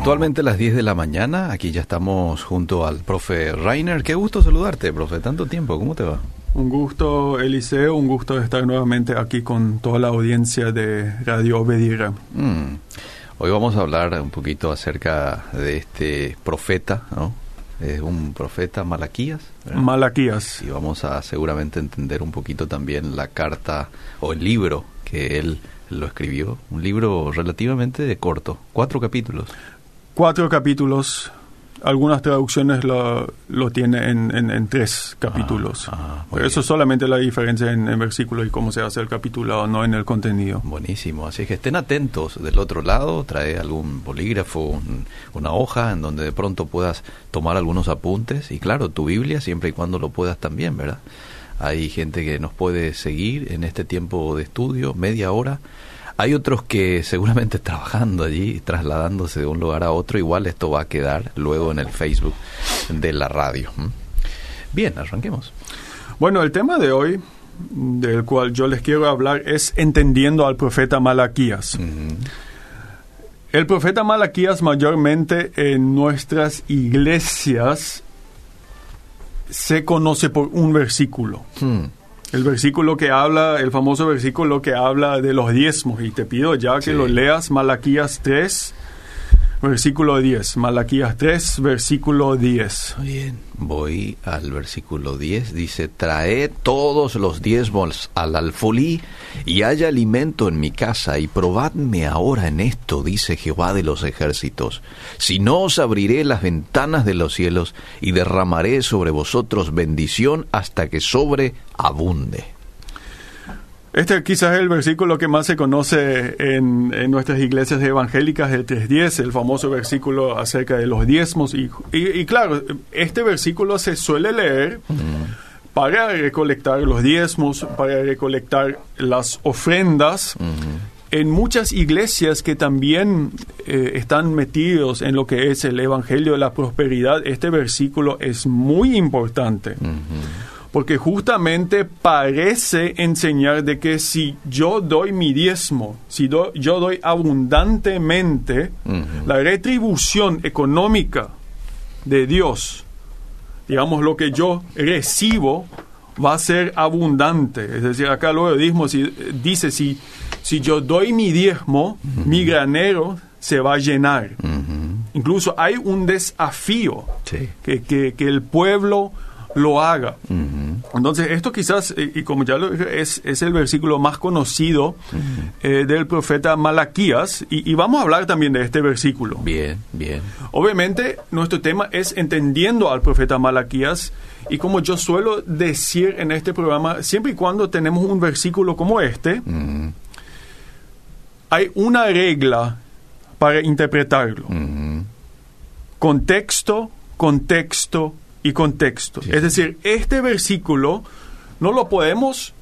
Puntualmente a las 10 de la mañana, aquí ya estamos junto al profe Rainer. Qué gusto saludarte, profe. Tanto tiempo, ¿cómo te va? Un gusto, Eliseo, un gusto estar nuevamente aquí con toda la audiencia de Radio Obedira. Mm. Hoy vamos a hablar un poquito acerca de este profeta, ¿no? Es un profeta Malaquías. ¿verdad? Malaquías. Y vamos a seguramente entender un poquito también la carta o el libro que él lo escribió. Un libro relativamente corto, cuatro capítulos. Cuatro capítulos. Algunas traducciones lo, lo tienen en, en- en tres capítulos. Ah, ah, muy Pero eso es solamente la diferencia en, en versículos y cómo se hace el capitulado, no en el contenido. Buenísimo, así que estén atentos del otro lado, trae algún bolígrafo, un- una hoja en donde de pronto puedas tomar algunos apuntes y claro, tu Biblia siempre y cuando lo puedas también, ¿verdad? Hay gente que nos puede seguir en este tiempo de estudio, media hora. Hay otros que seguramente trabajando allí, trasladándose de un lugar a otro, igual esto va a quedar luego en el Facebook de la radio. Bien, arranquemos. Bueno, el tema de hoy, del cual yo les quiero hablar, es entendiendo al profeta Malaquías. El profeta Malaquías mayormente en nuestras iglesias se conoce por un versículo. Hmm. El versículo que habla, el famoso versículo que habla de los diezmos. Y te pido ya que Sí. lo leas, Malaquías 3, versículo 10. Malaquías 3, versículo 10. Bien, voy al versículo 10. Dice, trae todos los diezmos al alfolí y haya alimento en mi casa y probadme ahora en esto, dice Jehová de los ejércitos. Si no os abriré las ventanas de los cielos y derramaré sobre vosotros bendición hasta que sobreabunde. Este quizás es el versículo que más se conoce en, en nuestras iglesias evangélicas, el 3.10, el famoso versículo acerca de los diezmos. Y, y- y claro, este versículo se suele leer para recolectar los diezmos, para recolectar las ofrendas. En muchas iglesias que también eh, están metidos en lo que es el Evangelio de la Prosperidad, este versículo es muy importante porque justamente parece enseñar de que si yo doy mi diezmo, si do- yo doy abundantemente, la retribución económica de Dios, digamos lo que yo recibo, va a ser abundante. Es decir, acá luego diezmo, si, dice, si, si yo doy mi diezmo, mi granero se va a llenar. Incluso hay un desafío Sí. que, que- que el pueblo lo haga. Entonces, esto quizás, eh, y como ya lo dije, es, es el versículo más conocido eh, del profeta Malaquías, y, y vamos a hablar también de este versículo. Bien, bien. Obviamente, nuestro tema es entendiendo al profeta Malaquías, y como yo suelo decir en este programa, siempre y cuando tenemos un versículo como este, hay una regla para interpretarlo. Contexto, contexto y contexto. Sí, es decir, este versículo no lo podemos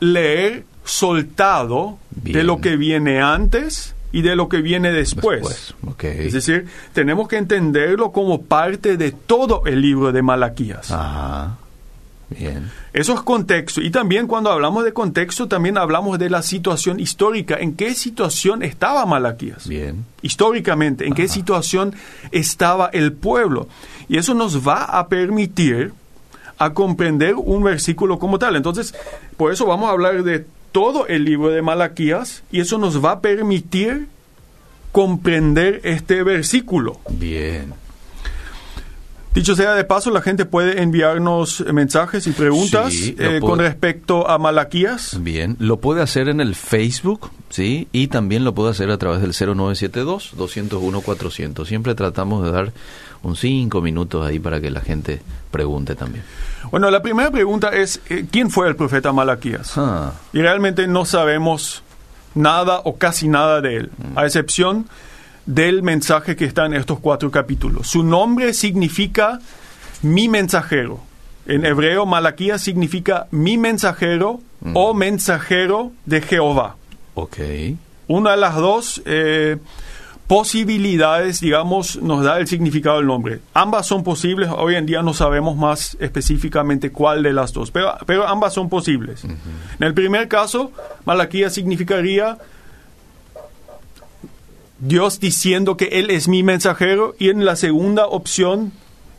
leer soltado de lo que viene antes y de lo que viene después. Es decir, tenemos que entenderlo como parte de todo el libro de Malaquías. Ajá. Bien. Eso es contexto. Y también cuando hablamos de contexto, también hablamos de la situación histórica. ¿En qué situación estaba Malaquías? Bien. históricamente, en qué situación estaba el pueblo. Y eso nos va a permitir a comprender un versículo como tal. Entonces, por eso vamos a hablar de todo el libro de Malaquías y eso nos va a permitir comprender este versículo. Bien. Dicho sea de paso, la gente puede enviarnos mensajes y preguntas Sí, eh, con respecto a Malaquías. Bien, lo puede hacer en el Facebook, ¿sí? Y también lo puede hacer a través del 0972-201-400. Siempre tratamos de dar un cinco minutos ahí para que la gente pregunte también. Bueno, la primera pregunta es, eh, ¿quién fue el profeta Malaquías? Ah, y realmente no sabemos nada o casi nada de él, a excepción del mensaje que está en estos cuatro capítulos. Su nombre significa mi mensajero. En hebreo, Malaquías significa mi mensajero o mensajero de Jehová. ok. Una de las dos eh, posibilidades, digamos, nos da el significado del nombre. Ambas son posibles, hoy en día no sabemos más específicamente cuál de las dos, pero, pero ambas son posibles. En el primer caso, Malaquías significaría Dios diciendo que Él es mi mensajero y en la segunda opción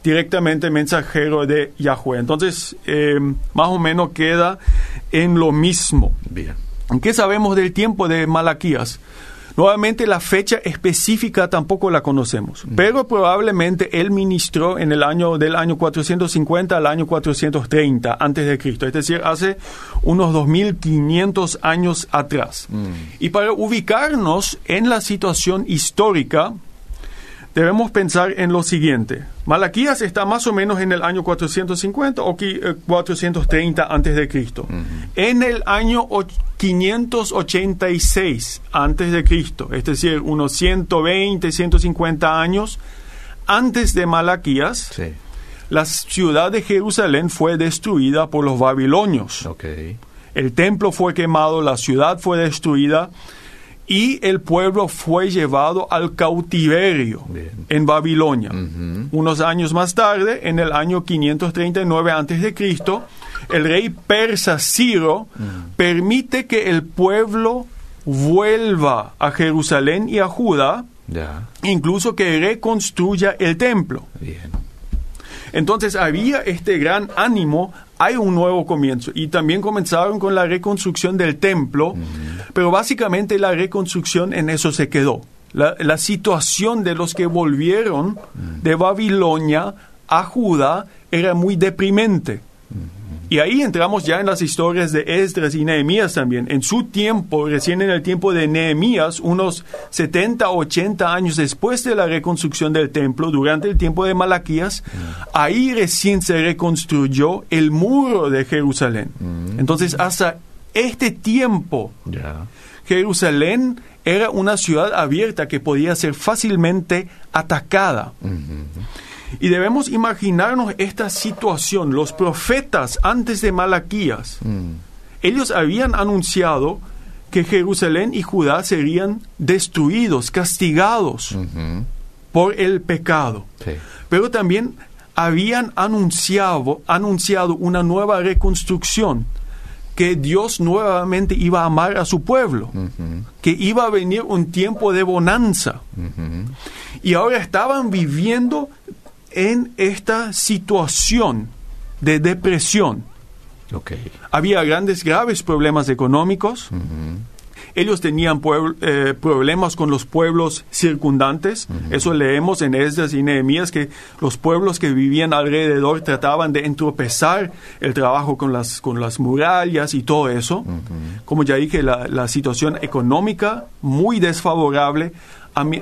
directamente mensajero de Yahweh. Entonces, eh, más o menos queda en lo mismo. Bien. ¿Qué sabemos del tiempo de Malaquías? Nuevamente la fecha específica tampoco la conocemos, pero probablemente él ministró en el año del año 450 al año 430 antes de Cristo, es decir, hace unos 2500 años atrás. Y para ubicarnos en la situación histórica, debemos pensar en lo siguiente. Malaquías está más o menos en el año 450 o 430 antes de Cristo. En el año 586 antes de Cristo, es decir, unos 120, 150 años antes de Malaquías, Sí. la ciudad de Jerusalén fue destruida por los babilonios. El templo fue quemado, la ciudad fue destruida y el pueblo fue llevado al cautiverio Bien. en Babilonia. Unos años más tarde, en el año 539 a.C., el rey persa Ciro permite que el pueblo vuelva a Jerusalén y a Judá, Ya. incluso que reconstruya el templo. Bien. Entonces había este gran ánimo, hay un nuevo comienzo. Y también comenzaron con la reconstrucción del templo, pero básicamente la reconstrucción en eso se quedó. La, la situación de los que volvieron de Babilonia a Judá era muy deprimente. Y ahí entramos ya en las historias de Esdras y Nehemías también. En su tiempo, recién en el tiempo de Nehemías, unos 70, 80 años después de la reconstrucción del templo, durante el tiempo de Malaquías, ahí recién se reconstruyó el muro de Jerusalén. Entonces, hasta este tiempo. Jerusalén era una ciudad abierta que podía ser fácilmente atacada. Y debemos imaginarnos esta situación. Los profetas antes de Malaquías, ellos habían anunciado que Jerusalén y Judá serían destruidos, castigados por el pecado. Sí. Pero también habían anunciado, anunciado una nueva reconstrucción, que Dios nuevamente iba a amar a su pueblo, que iba a venir un tiempo de bonanza. Y ahora estaban viviendo en esta situación de depresión. Ok. Había grandes, graves problemas económicos. Ellos tenían puebl- eh, problemas con los pueblos circundantes. Eso leemos en Esdras y Nehemías, que los pueblos que vivían alrededor trataban de entropezar el trabajo con las, con las murallas y todo eso. Como ya dije, la, la situación económica muy desfavorable.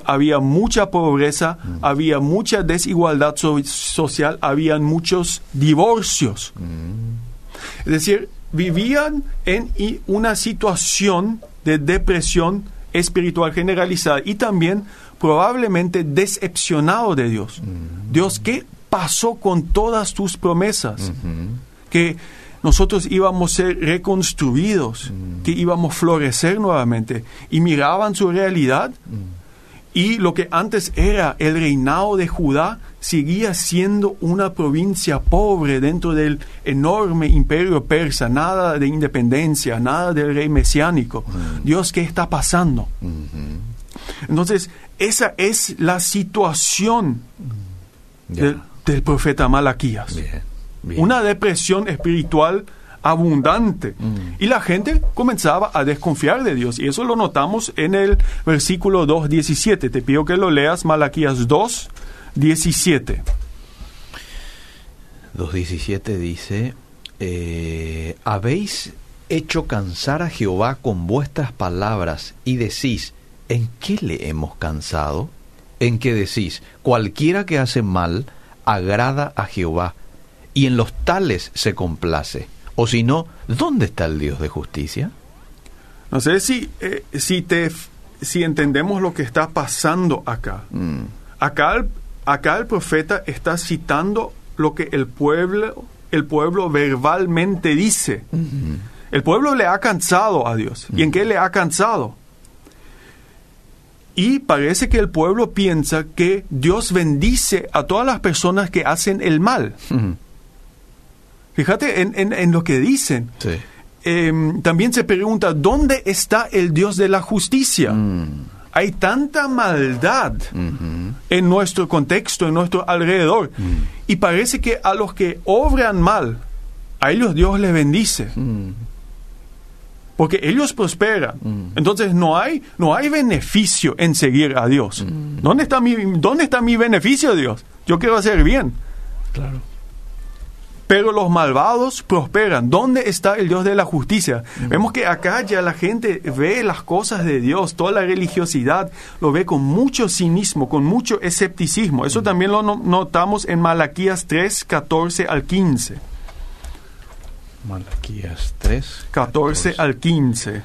Había mucha pobreza, había mucha desigualdad so- social, habían muchos divorcios. Es decir, vivían en una situación de depresión espiritual generalizada y también probablemente decepcionado de Dios. Dios, ¿qué pasó con todas tus promesas? Que nosotros íbamos a ser reconstruidos, que íbamos a florecer nuevamente. Y miraban su realidad y lo que antes era el reinado de Judá seguía siendo una provincia pobre dentro del enorme imperio persa, nada de independencia, nada del rey mesiánico. Dios, ¿qué está pasando? Entonces, esa es la situación Ya. del, del profeta Malaquías. Bien. Bien. Una depresión espiritual abundante. Y la gente comenzaba a desconfiar de Dios. Y eso lo notamos en el versículo 2.17. Te pido que lo leas, Malaquías 2, 17. 2.17 dice, eh, habéis hecho cansar a Jehová con vuestras palabras y decís, ¿en qué le hemos cansado? En que decís, cualquiera que hace mal agrada a Jehová y en los tales se complace. O si no, ¿dónde está el Dios de justicia? No sé si, eh, si, te, si entendemos lo que está pasando acá. Mm, Acá el, acá el profeta está citando lo que el pueblo, el pueblo verbalmente dice. El pueblo le ha cansado a Dios. ¿Y en qué le ha cansado? Y parece que el pueblo piensa que Dios bendice a todas las personas que hacen el mal. mm, Fíjate en, en- en lo que dicen. sí. Em, también se pregunta, ¿dónde está el Dios de la justicia? Mm, hay tanta maldad en nuestro contexto, en nuestro alrededor. Y parece que a los que obran mal, a ellos Dios les bendice. Mm. Porque ellos prosperan. Entonces no hay, no hay beneficio en seguir a Dios. ¿Dónde, está mi, ¿Dónde está mi beneficio, Dios? Yo quiero hacer bien. Claro. Pero los malvados prosperan. ¿Dónde está el Dios de la justicia? Vemos que acá ya la gente ve las cosas de Dios, toda la religiosidad, lo ve con mucho cinismo, con mucho escepticismo. Eso también lo no- notamos en Malaquías 3, 14 al 15. Malaquías 3. 14 al 15.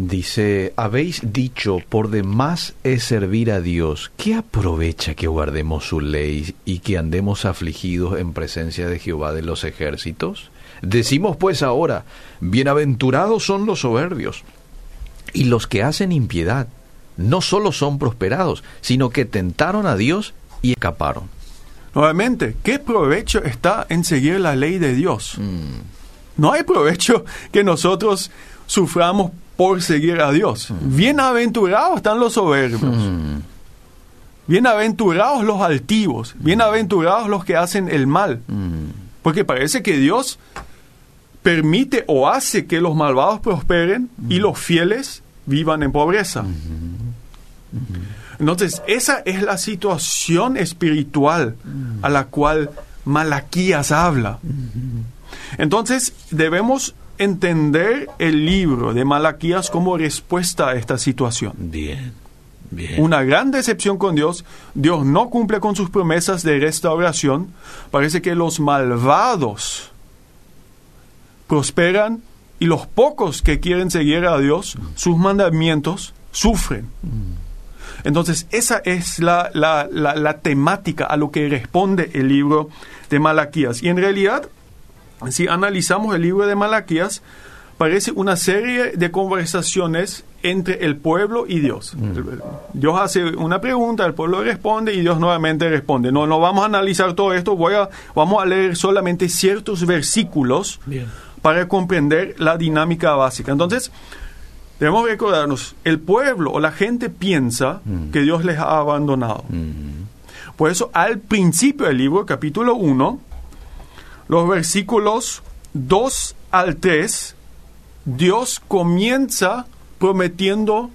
Dice, habéis dicho, por demás es servir a Dios. ¿Qué aprovecha que guardemos su ley y que andemos afligidos en presencia de Jehová de los ejércitos? Decimos pues ahora, bienaventurados son los soberbios y los que hacen impiedad. No solo son prosperados, sino que tentaron a Dios y escaparon. Nuevamente, ¿qué provecho está en seguir la ley de Dios? No hay provecho que nosotros suframos por seguir a Dios. Bienaventurados están los soberbios. Bienaventurados los altivos. Bienaventurados los que hacen el mal. Porque parece que Dios permite o hace que los malvados prosperen y los fieles vivan en pobreza. Entonces, esa es la situación espiritual a la cual Malaquías habla. Entonces, debemos entender el libro de Malaquías como respuesta a esta situación. Bien, bien. Una gran decepción con Dios. Dios no cumple con sus promesas de restauración. Parece que los malvados prosperan y los pocos que quieren seguir a Dios, sus mandamientos, sufren. Entonces, esa es la, la- la- la temática a lo que responde el libro de Malaquías. Y en realidad, si analizamos el libro de Malaquías, parece una serie de conversaciones entre el pueblo y Dios. El- Dios hace una pregunta, el pueblo responde y Dios nuevamente responde. No, no vamos a analizar todo esto, voy a, vamos a leer solamente ciertos versículos Bien. para comprender la dinámica básica. Entonces, debemos recordarnos, el pueblo o la gente piensa que Dios les ha abandonado. Por eso, al principio del libro, capítulo 1, los versículos 2 al 3, Dios comienza prometiendo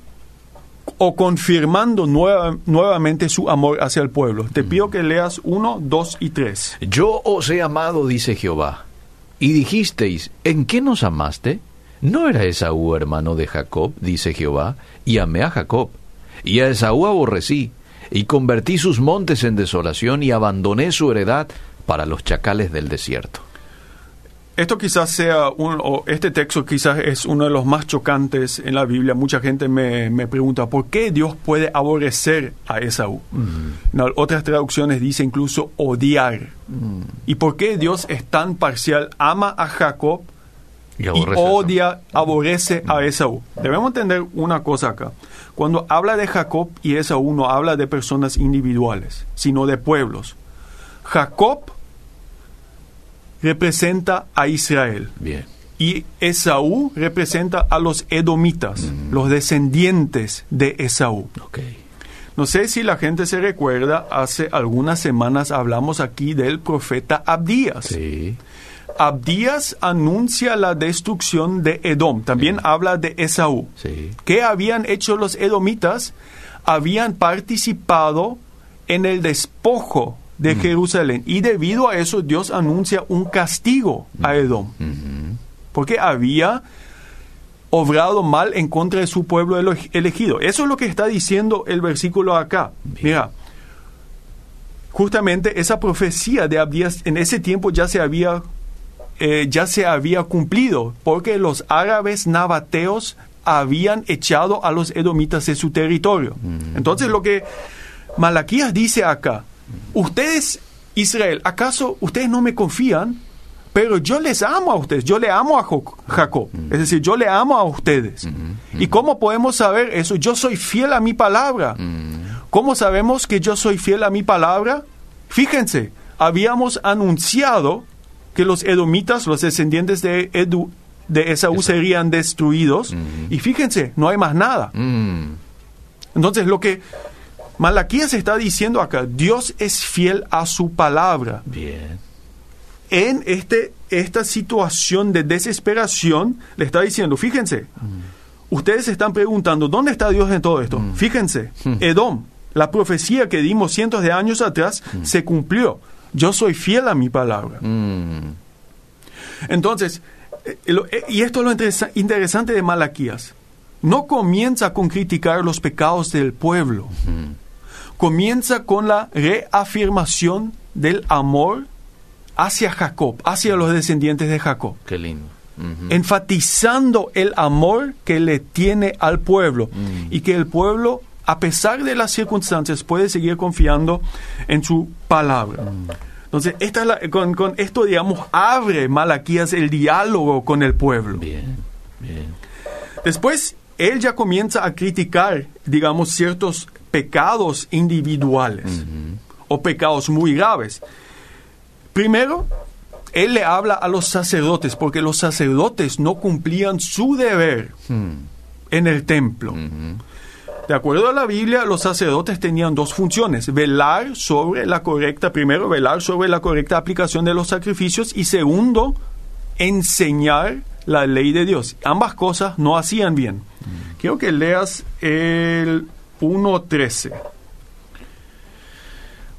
o confirmando nueva- nuevamente su amor hacia el pueblo. Te pido que leas 1, 2 y 3. Yo os he amado, dice Jehová. Y dijisteis, ¿en qué nos amaste? ¿No era Esaú hermano de Jacob, dice Jehová? Y amé a Jacob. Y a Esaú aborrecí, y convertí sus montes en desolación, y abandoné su heredad para los chacales del desierto. Esto quizás sea, un, o este texto quizás es uno de los más chocantes en la Biblia. Mucha gente me, me pregunta, ¿por qué Dios puede aborrecer a Esaú? En otras traducciones dice incluso odiar. ¿Y por qué Dios es tan parcial? Ama a Jacob Y y odia, aborrece a Esaú. Debemos entender una cosa acá. Cuando habla de Jacob y Esaú no habla de personas individuales, sino de pueblos. Jacob representa a Israel Bien. y Esaú representa a los edomitas, los descendientes de Esaú. No sé si la gente se recuerda, hace algunas semanas hablamos aquí del profeta Abdías. Sí. Abdías anuncia la destrucción de Edom, también habla de Esaú. Sí. ¿Qué habían hecho los edomitas? Habían participado en el despojo de Jerusalén. Y debido a eso Dios anuncia un castigo a Edom, porque había obrado mal en contra de su pueblo elegido. Eso es lo que está diciendo el versículo acá. Mira, justamente esa profecía de Abdías en ese tiempo ya se había eh, ya se había cumplido, porque los árabes nabateos habían echado a los edomitas de su territorio. Entonces lo que Malaquías dice acá, ustedes, Israel, ¿acaso ustedes no me confían? Pero yo les amo a ustedes, yo le amo a Jo- Jacob, es decir, yo le amo a ustedes. ¿Y cómo podemos saber eso? Yo soy fiel a mi palabra. ¿Cómo sabemos que yo soy fiel a mi palabra? Fíjense, habíamos anunciado que los edomitas, los descendientes de, Edu- de Esaú, serían destruidos. Y fíjense, no hay más nada. Entonces, lo que Malaquías está diciendo acá, Dios es fiel a su palabra. Bien. En este, esta situación de desesperación, le está diciendo, fíjense, ustedes están preguntando, ¿dónde está Dios en todo esto? Fíjense, Edom, la profecía que dimos cientos de años atrás se cumplió. Yo soy fiel a mi palabra. Mm. Entonces, eh, eh, y esto es lo interesa- interesante de Malaquías. No comienza con criticar los pecados del pueblo. Comienza con la reafirmación del amor hacia Jacob, hacia los descendientes de Jacob. Qué lindo. Enfatizando el amor que le tiene al pueblo Mm. y que el pueblo, a pesar de las circunstancias, puede seguir confiando en su palabra. Mm. Entonces, esta es la- con, con esto, digamos, abre Malaquías el diálogo con el pueblo. Bien, bien. Después, él ya comienza a criticar, digamos, ciertos pecados individuales o pecados muy graves. Primero, él le habla a los sacerdotes, porque los sacerdotes no cumplían su deber Mm. en el templo. De acuerdo a la Biblia, los sacerdotes tenían dos funciones, velar sobre la correcta, primero, velar sobre la correcta aplicación de los sacrificios y segundo, enseñar la ley de Dios. Ambas cosas no hacían bien. Quiero que leas el 1.13.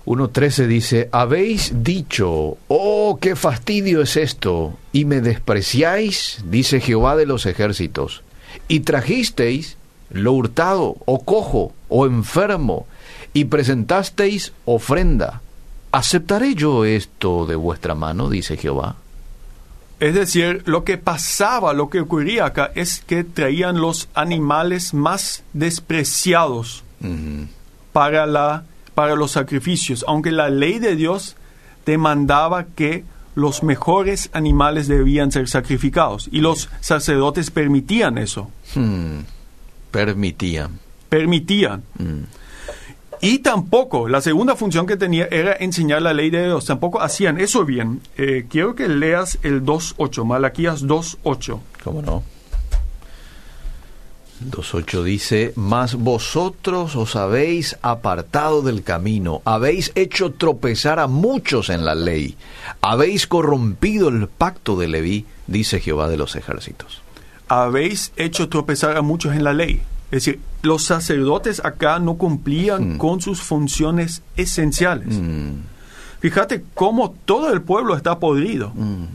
1.13 dice, habéis dicho, oh, qué fastidio es esto, y me despreciáis, dice Jehová de los ejércitos, y trajisteis lo hurtado, o cojo, o enfermo, y presentasteis ofrenda. ¿Aceptaré yo esto de vuestra mano? dice Jehová. Es decir, lo que pasaba, lo que ocurría acá es que traían los animales más despreciados para, la, para los sacrificios, aunque la ley de Dios demandaba que los mejores animales debían ser sacrificados y los sacerdotes permitían eso, Hmm. Permitían. permitían. Mm. Y tampoco, la segunda función que tenía era enseñar la ley de Dios, tampoco hacían eso bien. Eh, quiero que leas el 2.8, Malaquías 2.8. ¿Cómo no? 2.8 dice, Mas vosotros os habéis apartado del camino, habéis hecho tropezar a muchos en la ley, habéis corrompido el pacto de Leví, dice Jehová de los ejércitos. Habéis hecho tropezar a muchos en la ley. Es decir, los sacerdotes acá no cumplían Mm. con sus funciones esenciales. Mm, Fíjate cómo todo el pueblo está podrido. mm.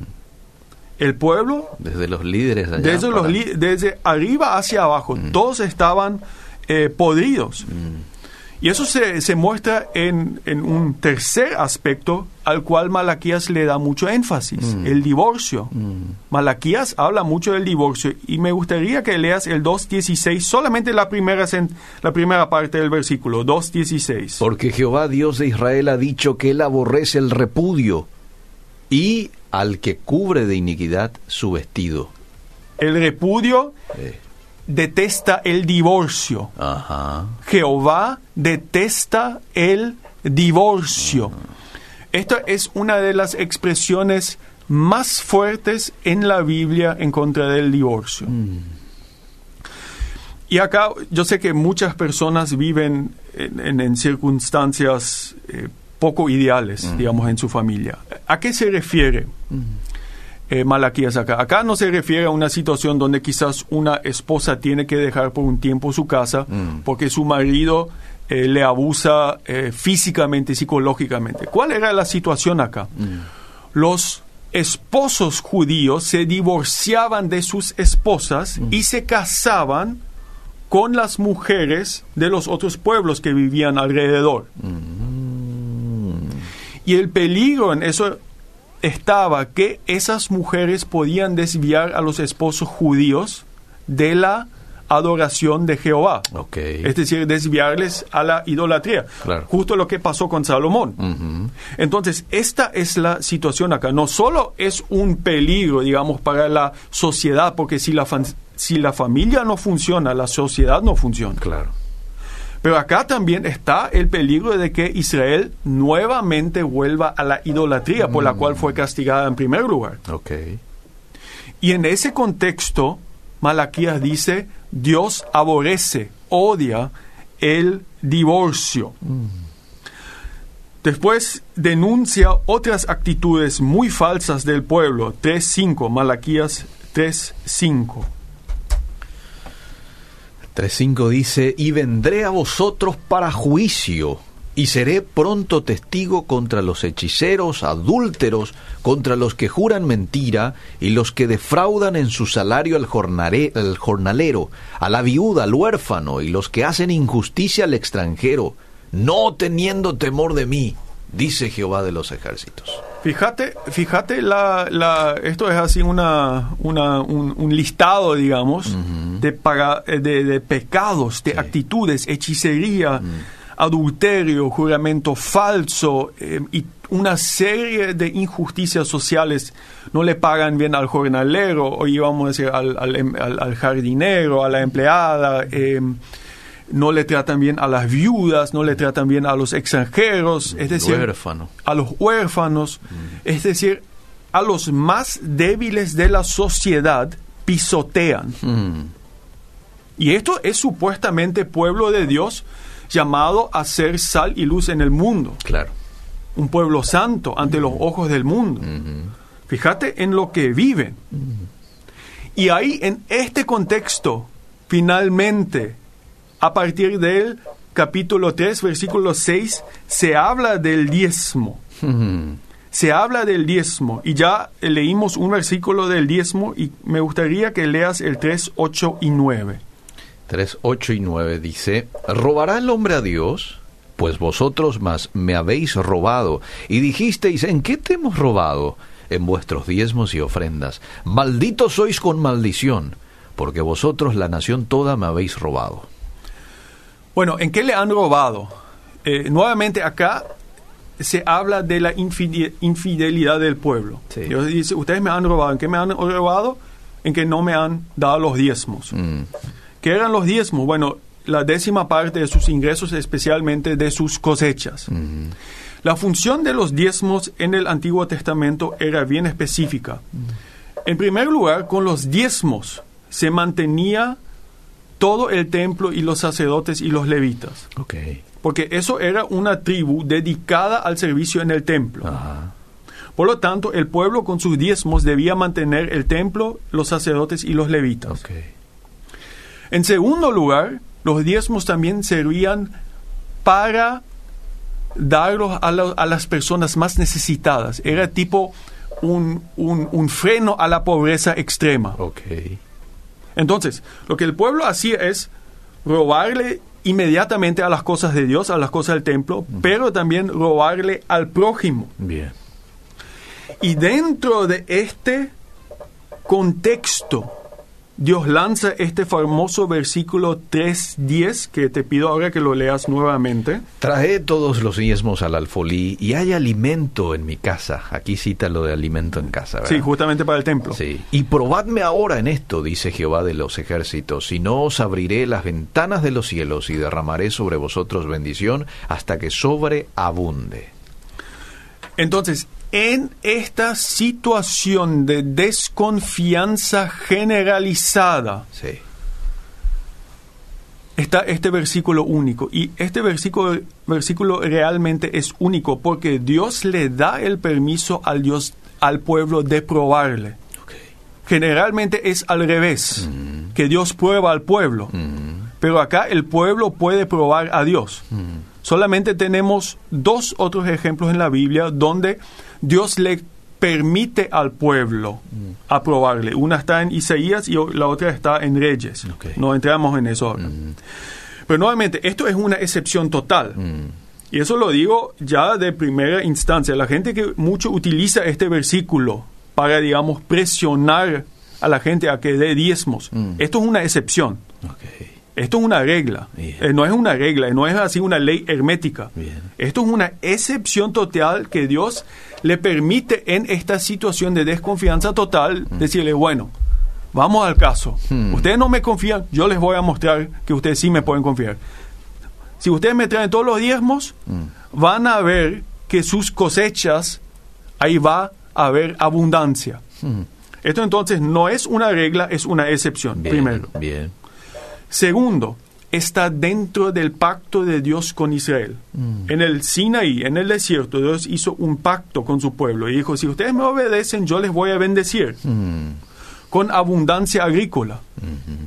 El pueblo, Desde los líderes de allá desde, los li- desde arriba hacia abajo, todos estaban eh, podridos. Y eso se, se muestra en, en un tercer aspecto al cual Malaquías le da mucho énfasis, el divorcio. Malaquías habla mucho del divorcio y me gustaría que leas el 2.16, solamente la primera, la primera parte del versículo, 2.16. Porque Jehová Dios de Israel ha dicho que él aborrece el repudio y al que cubre de iniquidad su vestido. El repudio Eh, detesta el divorcio. ajá. Jehová detesta el divorcio. Esta es una de las expresiones más fuertes en la Biblia en contra del divorcio. Y acá yo sé que muchas personas viven en, en- en circunstancias eh, poco ideales, digamos, en su familia. ¿A qué se refiere eh, Malaquías acá? Acá no se refiere a una situación donde quizás una esposa tiene que dejar por un tiempo su casa Mm. porque su marido eh, le abusa eh, físicamente, psicológicamente. ¿Cuál era la situación acá? Los esposos judíos se divorciaban de sus esposas y se casaban con las mujeres de los otros pueblos que vivían alrededor. Y el peligro en eso estaba que esas mujeres podían desviar a los esposos judíos de la adoración de Jehová. Es decir, desviarles a la idolatría. Claro. Justo lo que pasó con Salomón. Entonces, esta es la situación acá. No solo es un peligro, digamos, para la sociedad, porque si la, si la familia no funciona, la sociedad no funciona. Claro. Pero acá también está el peligro de que Israel nuevamente vuelva a la idolatría por la cual fue castigada en primer lugar. Ok. Y en ese contexto, Malaquías dice, Dios aborrece, odia el divorcio. Después denuncia otras actitudes muy falsas del pueblo. 3.5, Malaquías 3.5. 3.5 dice, y vendré a vosotros para juicio, y seré pronto testigo contra los hechiceros, adúlteros, contra los que juran mentira, y los que defraudan en su salario al, al jornalero, a la viuda, al huérfano, y los que hacen injusticia al extranjero, no teniendo temor de mí, dice Jehová de los ejércitos. Fíjate, fíjate la, la- esto es así una, una- un, un listado, digamos, de, paga- eh, de, de pecados, de Sí. actitudes, hechicería, adulterio, juramento falso eh, y una serie de injusticias sociales. No le pagan bien al jornalero, o íbamos a decir al, al em- al- al jardinero, a la empleada. eh, no le tratan bien a las viudas, no le tratan bien a los extranjeros, es decir, huérfano. a los huérfanos, es decir, a los más débiles de la sociedad pisotean. Mm, Y esto es supuestamente pueblo de Dios llamado a ser sal y luz en el mundo, claro. un pueblo santo ante los ojos del mundo. Fíjate en lo que viven. Y ahí, en este contexto, finalmente, a partir del capítulo 3, versículo 6, se habla del diezmo. Se habla del diezmo. Y ya leímos un versículo del diezmo y me gustaría que leas el 3, 8 y 9. 3, 8 y 9 dice, ¿robará el hombre a Dios? Pues vosotros más me habéis robado. Y dijisteis, ¿en qué te hemos robado? En vuestros diezmos y ofrendas. Malditos sois con maldición, porque vosotros la nación toda me habéis robado. Bueno, ¿en qué le han robado? Eh, nuevamente acá se habla de la infide- infidelidad del pueblo. Sí. Dios dice, ustedes me han robado. ¿En qué me han robado? En que no me han dado los diezmos. Mm, ¿Qué eran los diezmos? Bueno, la décima parte de sus ingresos, especialmente de sus cosechas. La función de los diezmos en el Antiguo Testamento era bien específica. En primer lugar, con los diezmos se mantenía todo el templo y los sacerdotes y los levitas, porque eso era una tribu dedicada al servicio en el templo. Ajá. Por lo tanto, el pueblo con sus diezmos debía mantener el templo, los sacerdotes y los levitas. En segundo lugar, los diezmos también servían para darlos a, la- a las personas más necesitadas. Era tipo un, un- un freno a la pobreza extrema. Entonces, lo que el pueblo hacía es robarle inmediatamente a las cosas de Dios, a las cosas del templo, pero también robarle al prójimo. Bien. Y dentro de este contexto, Dios lanza este famoso versículo 3.10, que te pido ahora que lo leas nuevamente. Trae todos los diezmos al alfolí y hay alimento en mi casa. Aquí cita lo de alimento en casa, ¿verdad? Sí, justamente para el templo. Sí. Y probadme ahora en esto, dice Jehová de los ejércitos, si no os abriré las ventanas de los cielos y derramaré sobre vosotros bendición hasta que sobreabunde. Entonces, en esta situación de desconfianza generalizada, Sí. está este versículo único. Y este versículo, versículo realmente es único porque Dios le da el permiso al, Dios, al pueblo de probarle. Generalmente es al revés, que Dios prueba al pueblo. Mm, Pero acá el pueblo puede probar a Dios. Solamente tenemos dos otros ejemplos en la Biblia donde Dios le permite al pueblo aprobarle. Una está en Isaías y la otra está en Reyes. No entramos en eso ahora. Pero nuevamente, esto es una excepción total. mm, Y eso lo digo ya de primera instancia. La gente que mucho utiliza este versículo para, digamos, presionar a la gente a que dé diezmos. Mm. Esto es una excepción. Esto es una regla. Bien. Eh, no es una regla, no es así una ley hermética. Bien. Esto es una excepción total que Dios le permite en esta situación de desconfianza total decirle, bueno, vamos al caso. Hmm. Ustedes no me confían, yo les voy a mostrar que ustedes sí me pueden confiar. Si ustedes me traen todos los diezmos, van a ver que sus cosechas, ahí va a haber abundancia. Mm, Esto entonces no es una regla, es una excepción, Bien, primero. bien. Segundo, está dentro del pacto de Dios con Israel. Mm. En el Sinaí, en el desierto, Dios hizo un pacto con su pueblo y dijo, si ustedes me obedecen, yo les voy a bendecir Mm. con abundancia agrícola. Ujú.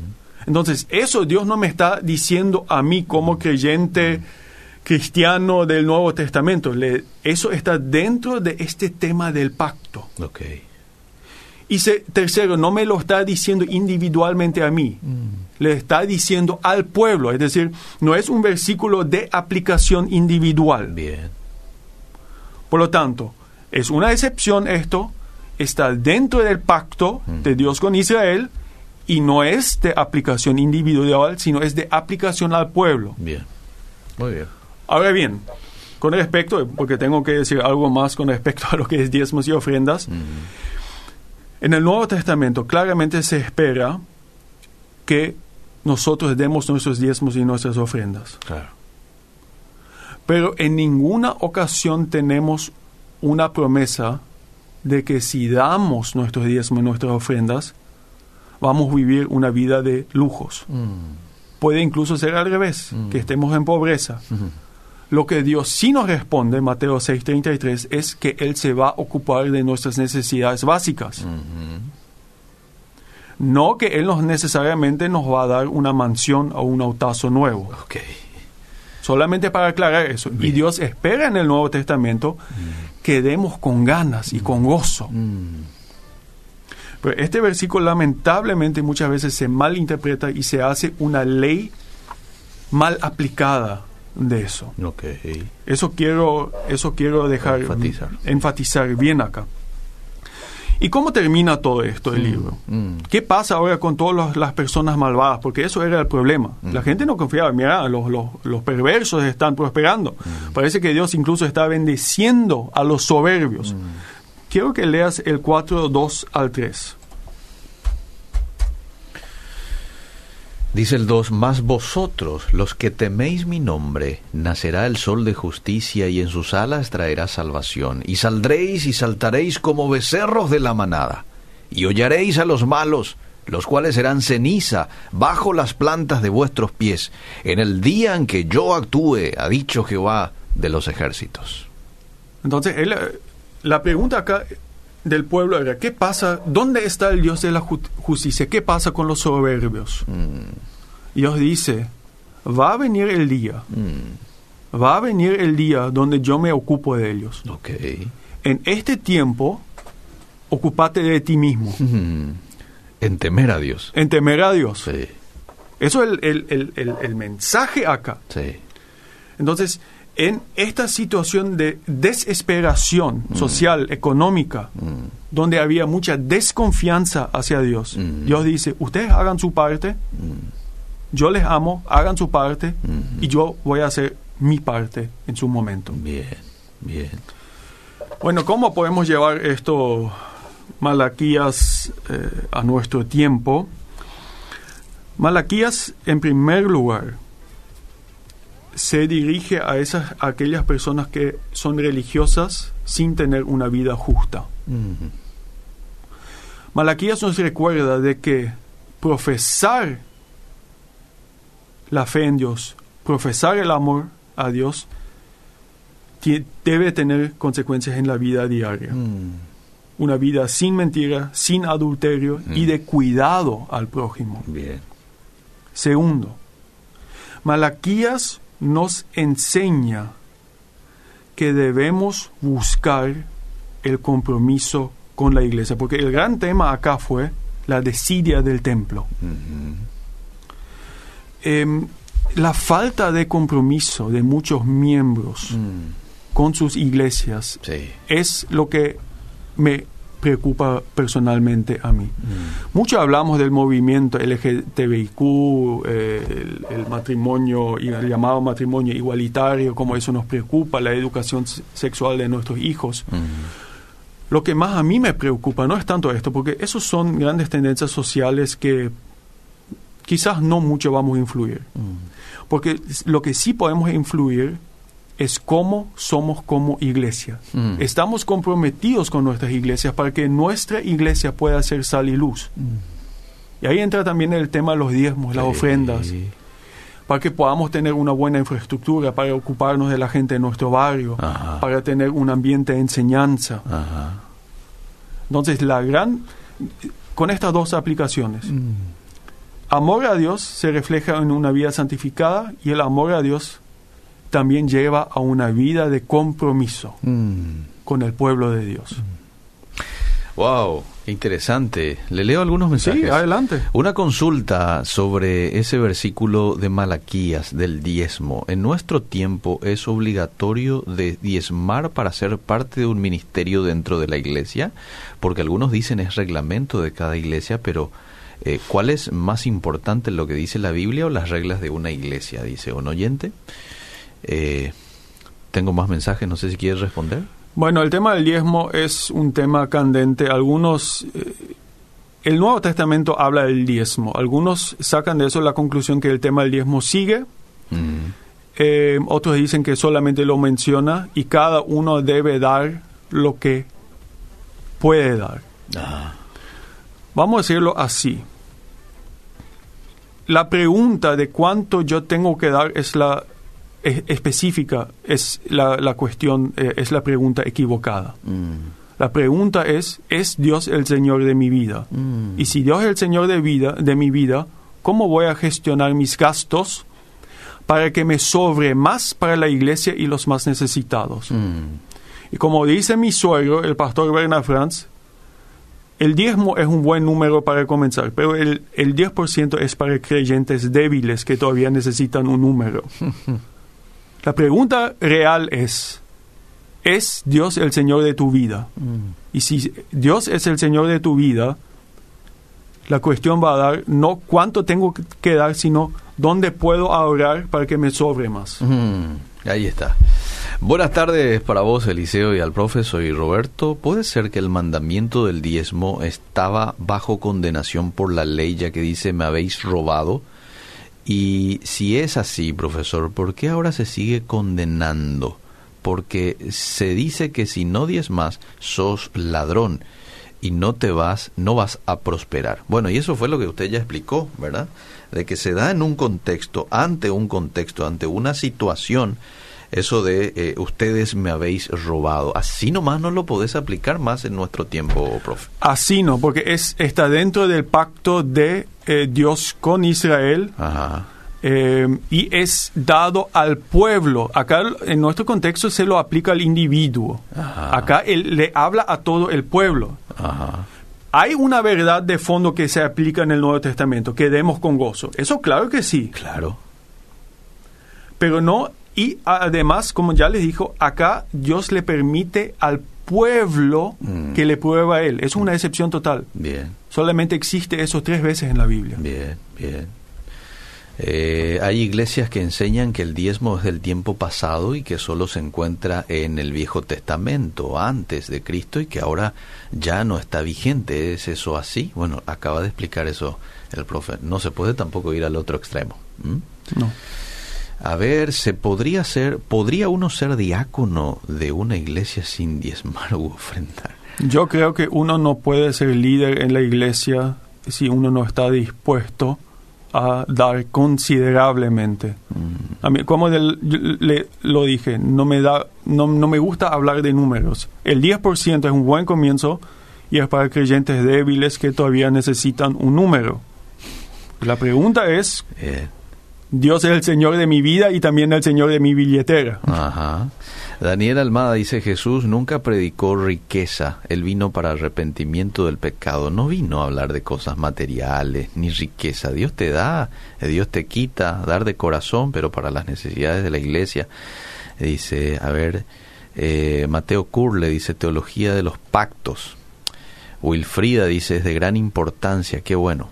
Entonces, eso Dios no me está diciendo a mí como creyente cristiano del Nuevo Testamento. Le- eso está dentro de este tema del pacto. Ok. Y se- tercero, no me lo está diciendo individualmente a mí, le está diciendo al pueblo. Es decir, no es un versículo de aplicación individual. Bien. Por lo tanto, es una excepción esto, está dentro del pacto de Dios con Israel y no es de aplicación individual, sino es de aplicación al pueblo. Bien. Muy bien. Ahora bien, con respecto, porque tengo que decir algo más con respecto a lo que es diezmos y ofrendas, en el Nuevo Testamento claramente se espera que nosotros demos nuestros diezmos y nuestras ofrendas. Claro. Pero en ninguna ocasión tenemos una promesa de que si damos nuestros diezmos y nuestras ofrendas, vamos a vivir una vida de lujos. Mm. Puede incluso ser al revés, que estemos en pobreza. Lo que Dios sí nos responde, Mateo 6:33, es que Él se va a ocupar de nuestras necesidades básicas. No que Él nos necesariamente nos va a dar una mansión o un autazo nuevo. Solamente para aclarar eso. Y. Dios espera en el Nuevo Testamento que demos con ganas y con gozo. Mm. Pero este versículo lamentablemente muchas veces se malinterpreta y se hace una ley mal aplicada de eso. Eso quiero, eso quiero dejar Enfatizar. enfatizar bien acá. ¿Y cómo termina todo esto el libro? Mm. ¿Qué pasa ahora con todas las personas malvadas? Porque eso era el problema. La gente no confiaba. Mira, los, los, los perversos están prosperando. Parece que Dios incluso está bendeciendo a los soberbios. Quiero que leas el 4, 2 al 3. Dice el 2, mas vosotros, los que teméis mi nombre, nacerá el sol de justicia y en sus alas traerá salvación, y saldréis y saltaréis como becerros de la manada, y hollaréis a los malos, los cuales serán ceniza bajo las plantas de vuestros pies, en el día en que yo actúe, ha dicho Jehová de los ejércitos. Entonces, él, eh, la pregunta acá del pueblo era, ¿qué pasa? ¿Dónde está el Dios de la ju- justicia? ¿Qué pasa con los soberbios? Dios dice, va a venir el día, Mm, va a venir el día donde yo me ocupo de ellos. En este tiempo, ocupate de ti mismo, Mm, en temer a Dios. en temer a Dios. Sí, Eso es el, el- el- el- el mensaje acá. sí. Entonces, en esta situación de desesperación social, económica, Mm, donde había mucha desconfianza hacia Dios, Mm. Dios dice, ustedes hagan su parte, yo les amo, hagan su parte, Mm. y yo voy a hacer mi parte en su momento. bien, bien. Bueno, ¿cómo podemos llevar esto, Malaquías, eh, a nuestro tiempo? Malaquías, en primer lugar, se dirige a esas a aquellas personas que son religiosas sin tener una vida justa. Mm, Malaquías nos recuerda de que profesar la fe en Dios, profesar el amor a Dios, debe tener consecuencias en la vida diaria. mm, Una vida sin mentira, sin adulterio y de cuidado al prójimo. bien. Segundo, Malaquías nos enseña que debemos buscar el compromiso con la iglesia, porque el gran tema acá fue la desidia del templo. Em, la falta de compromiso de muchos miembros Mm, con sus iglesias sí. es lo que me preocupa personalmente a mí. Mucho hablamos del movimiento LGTBIQ, eh, el, el matrimonio, y el llamado matrimonio igualitario, como eso nos preocupa, la educación se- sexual de nuestros hijos. Mm, Lo que más a mí me preocupa no es tanto esto, porque esos son grandes tendencias sociales que quizás no mucho vamos a influir. mm, Porque lo que sí podemos influir es cómo somos como iglesia. Mm. Estamos comprometidos con nuestras iglesias para que nuestra iglesia pueda ser sal y luz. Y ahí entra también el tema de los diezmos, las Sí. ofrendas. para que podamos tener una buena infraestructura, para ocuparnos de la gente de nuestro barrio, Ajá. para tener un ambiente de enseñanza. Ajá. Entonces, la gran, con estas dos aplicaciones, Mm. amor a Dios se refleja en una vida santificada y el amor a Dios también lleva a una vida de compromiso Mm. con el pueblo de Dios. Wow, interesante. Le leo algunos mensajes. Sí, adelante. Una consulta sobre ese versículo de Malaquías del diezmo. En nuestro tiempo es obligatorio de diezmar para ser parte de un ministerio dentro de la iglesia, porque algunos dicen es reglamento de cada iglesia, pero eh, ¿cuál es más importante lo que dice la Biblia o las reglas de una iglesia? Dice un oyente. Eh, tengo más mensajes, no sé si quieres responder. Bueno, el tema del diezmo es un tema candente. Algunos, eh, el Nuevo Testamento habla del diezmo. Algunos sacan de eso la conclusión que el tema del diezmo sigue. Mm. Eh, otros dicen que solamente lo menciona y cada uno debe dar lo que puede dar. Ah, Vamos a decirlo así. La pregunta de cuánto yo tengo que dar es la es- específica, es la, la cuestión, eh, es la pregunta equivocada. mm, La pregunta es, ¿es Dios el Señor de mi vida? mm. Y si Dios es el Señor de, vida, de mi vida, ¿cómo voy a gestionar mis gastos para que me sobre más para la iglesia y los más necesitados? Mm. Y como dice mi suegro, el pastor Bernard Franz, el diezmo es un buen número para comenzar, pero el, el 10% es para creyentes débiles que todavía necesitan un número. La pregunta real es, ¿es Dios el Señor de tu vida? Mm. Y si Dios es el Señor de tu vida, la cuestión va a dar no cuánto tengo que dar, sino dónde puedo ahorrar para que me sobre más. Mm, ahí está. Buenas tardes para vos, Eliseo, y al profe. Soy Roberto. ¿Puede ser que el mandamiento del diezmo estaba bajo condenación por la ley, ya que dice me habéis robado? Y si es así, profesor, ¿por qué ahora se sigue condenando? Porque se dice que si no diezmas, sos ladrón y no te vas, no vas a prosperar. Bueno, y eso fue lo que usted ya explicó, ¿verdad? De que se da en un contexto, ante un contexto, ante una situación, eso de eh, ustedes me habéis robado. Así nomás no lo podés aplicar más en nuestro tiempo, profe. Así no, porque es, está dentro del pacto de eh, Dios con Israel Ajá. eh, y es dado al pueblo. Acá en nuestro contexto se lo aplica al individuo. Ajá. Acá él le habla a todo el pueblo. Ajá. Hay una verdad de fondo que se aplica en el Nuevo Testamento, que demos con gozo. Eso claro que sí, Claro. pero no, y además, como ya les dijo, acá Dios le permite al pueblo Mm. que le prueba a él. Es una excepción total. Bien. Solamente existe eso tres veces en la Biblia. Bien, bien. Eh, hay iglesias que enseñan que el diezmo es del tiempo pasado y que solo se encuentra en el Viejo Testamento, antes de Cristo, y que ahora ya no está vigente. ¿Es eso así? Bueno, acaba de explicar eso el profe. No se puede tampoco ir al otro extremo. ¿m? No. A ver, ¿se podría ser, podría uno ser diácono de una iglesia sin diezmar u ofrendar? Yo creo que uno no puede ser líder en la iglesia si uno no está dispuesto a dar considerablemente. Mm, A mí, como del- le, lo dije, no me, da, no, no me gusta hablar de números. El 10% es un buen comienzo y es para creyentes débiles que todavía necesitan un número. La pregunta es, eh, Dios es el Señor de mi vida y también el Señor de mi billetera. Ajá. Daniel Almada dice, Jesús nunca predicó riqueza, él vino para arrepentimiento del pecado, no vino a hablar de cosas materiales ni riqueza. Dios te da, Dios te quita, dar de corazón, pero para las necesidades de la iglesia. Dice, a ver, eh, Mateo Curle dice, teología de los pactos. Wilfrida dice, es de gran importancia, qué bueno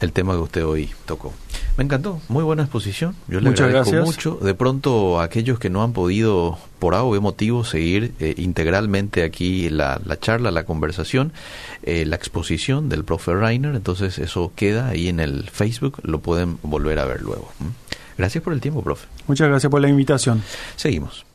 el tema que usted hoy tocó. Me encantó, muy buena exposición. Yo le Muchas agradezco gracias. mucho. De pronto, aquellos que no han podido, por A o B motivo, seguir eh, integralmente aquí la, la charla, la conversación, eh, la exposición del profe Reiner, entonces eso queda ahí en el Facebook, lo pueden volver a ver luego. Gracias por el tiempo, profe. Muchas gracias por la invitación. Seguimos.